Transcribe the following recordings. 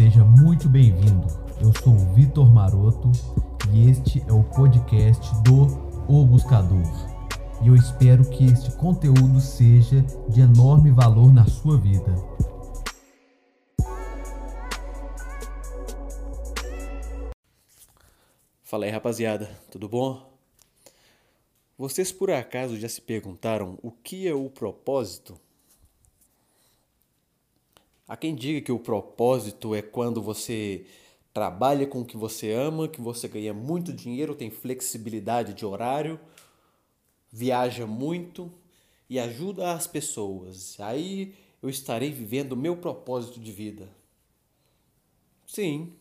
Seja muito bem-vindo. Eu sou o Vitor Maroto e este é o podcast do O Buscador. E eu espero que este conteúdo seja de enorme valor na sua vida. Fala aí, rapaziada, tudo bom? Vocês por acaso já se perguntaram o que é o propósito? Há quem diga que o propósito é quando você trabalha com o que você ama, que você ganha muito dinheiro, tem flexibilidade de horário, viaja muito e ajuda as pessoas. Aí eu estarei vivendo o meu propósito de vida. Sim.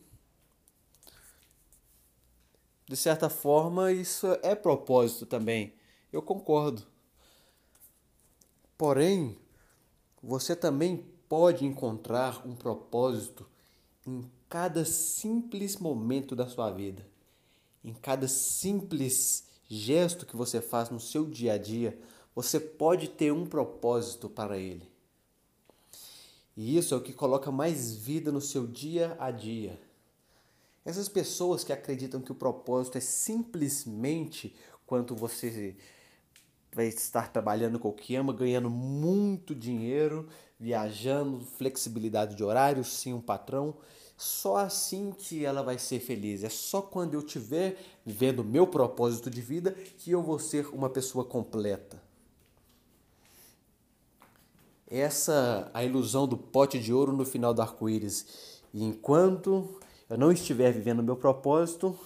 De certa forma, isso é propósito também. Eu concordo. Porém, você também pode encontrar um propósito em cada simples momento da sua vida, em cada simples gesto que você faz no seu dia a dia, você pode ter um propósito para ele. E isso é o que coloca mais vida no seu dia a dia. Essas pessoas que acreditam que o propósito é simplesmente quanto você vai estar trabalhando com o que ama, ganhando muito dinheiro, viajando, flexibilidade de horário, sim, um patrão. Só assim que ela vai ser feliz. É só quando eu tiver vivendo o meu propósito de vida que eu vou ser uma pessoa completa. Essa a ilusão do pote de ouro no final do arco-íris. Enquanto eu não estiver vivendo o meu propósito,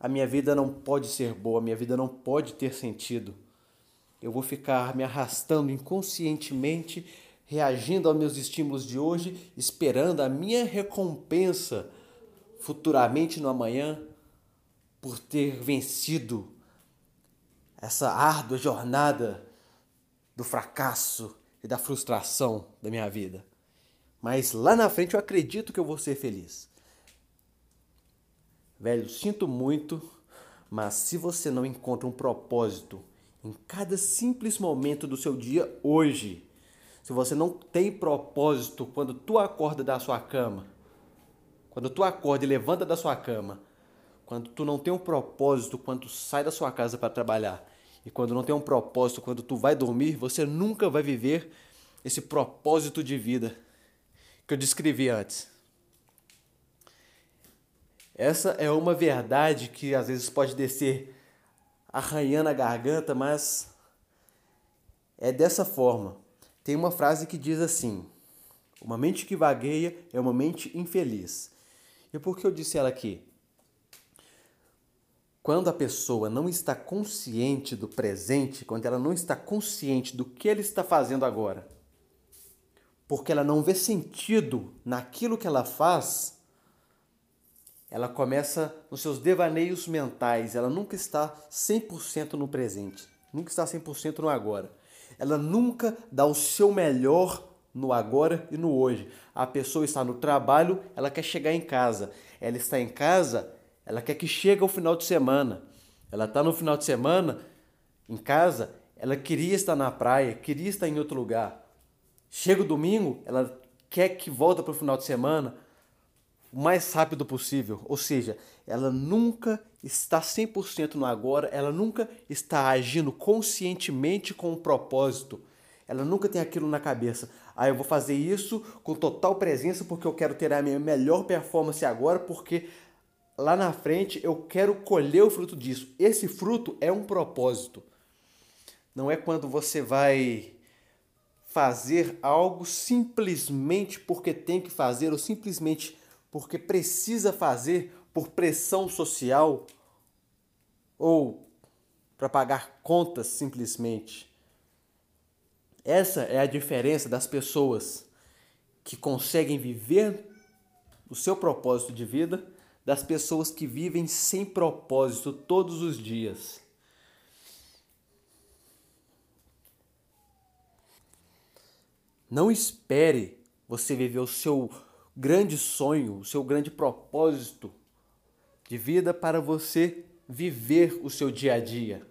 a minha vida não pode ser boa, a minha vida não pode ter sentido. Eu vou ficar me arrastando inconscientemente, reagindo aos meus estímulos de hoje, esperando a minha recompensa futuramente no amanhã por ter vencido essa árdua jornada do fracasso e da frustração da minha vida. Mas lá na frente eu acredito que eu vou ser feliz. Velho, sinto muito, mas se você não encontra um propósito em cada simples momento do seu dia hoje, se você não tem propósito quando tu acorda da sua cama, quando tu acorda e levanta da sua cama, quando tu não tem um propósito quando tu sai da sua casa para trabalhar, e quando não tem um propósito quando tu vai dormir, você nunca vai viver esse propósito de vida que eu descrevi antes. Essa é uma verdade que às vezes pode descer arranhando a garganta, mas é dessa forma. Tem uma frase que diz assim: Uma mente que vagueia é uma mente infeliz. E por que eu disse ela aqui? Quando a pessoa não está consciente do presente, quando ela não está consciente do que ela está fazendo agora, porque ela não vê sentido naquilo que ela faz, ela começa nos seus devaneios mentais, ela nunca está 100% no presente, nunca está 100% no agora. Ela nunca dá o seu melhor no agora e no hoje. A pessoa está no trabalho, ela quer chegar em casa. Ela está em casa, ela quer que chegue ao final de semana. Ela está no final de semana, em casa, ela queria estar na praia, queria estar em outro lugar. Chega o domingo, ela quer que volta para o final de semana, o mais rápido possível. Ou seja, ela nunca está 100% no agora, ela nunca está agindo conscientemente com um propósito. Ela nunca tem aquilo na cabeça. Ah, eu vou fazer isso com total presença porque eu quero ter a minha melhor performance agora, porque lá na frente eu quero colher o fruto disso. Esse fruto é um propósito. Não é quando você vai fazer algo simplesmente porque tem que fazer ou simplesmente porque precisa fazer por pressão social ou para pagar contas simplesmente. Essa é a diferença das pessoas que conseguem viver o seu propósito de vida das pessoas que vivem sem propósito todos os dias. Não espere você viver o seu grande sonho, o seu grande propósito de vida para você viver o seu dia a dia.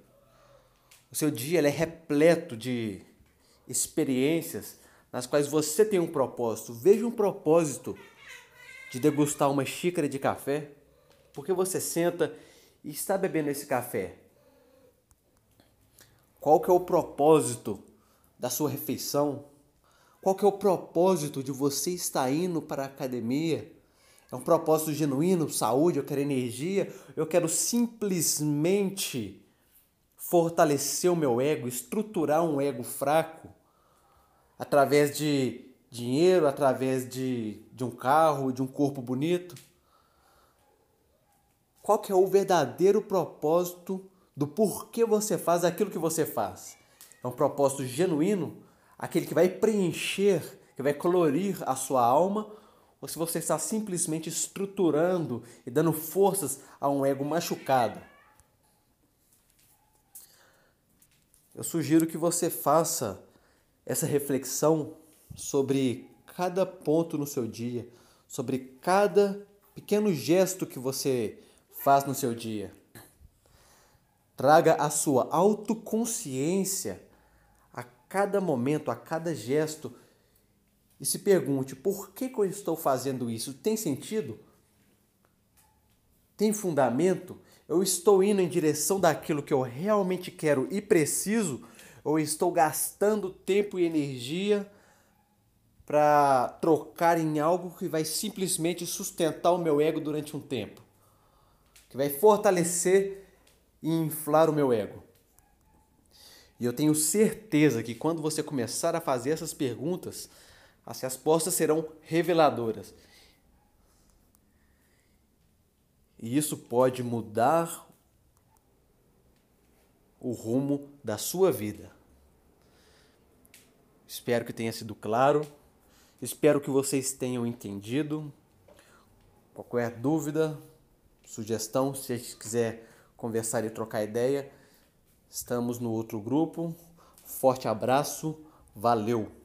O seu dia é repleto de experiências nas quais você tem um propósito. Veja um propósito de degustar uma xícara de café? Por que você senta e está bebendo esse café? Qual que é o propósito da sua refeição? Qual que é o propósito de você estar indo para a academia? É um propósito genuíno, saúde, eu quero energia, eu quero simplesmente fortalecer o meu ego, estruturar um ego fraco através de dinheiro, através de, de um carro, de um corpo bonito? Qual que é o verdadeiro propósito do porquê você faz aquilo que você faz? É um propósito genuíno, aquele que vai preencher, que vai colorir a sua alma, ou se você está simplesmente estruturando e dando forças a um ego machucado. Eu sugiro que você faça essa reflexão sobre cada ponto no seu dia, sobre cada pequeno gesto que você faz no seu dia. Traga a sua autoconsciência cada momento, a cada gesto e se pergunte: por que, que eu estou fazendo isso? Tem sentido? Tem fundamento? Eu estou indo em direção daquilo que eu realmente quero e preciso? Ou estou gastando tempo e energia para trocar em algo que vai simplesmente sustentar o meu ego durante um tempo? Que vai fortalecer e inflar o meu ego? E eu tenho certeza que quando você começar a fazer essas perguntas, as respostas serão reveladoras. E isso pode mudar o rumo da sua vida. Espero que tenha sido claro. Espero que vocês tenham entendido. Qualquer dúvida, sugestão, se quiser conversar e trocar ideia, estamos no outro grupo. Forte abraço, valeu!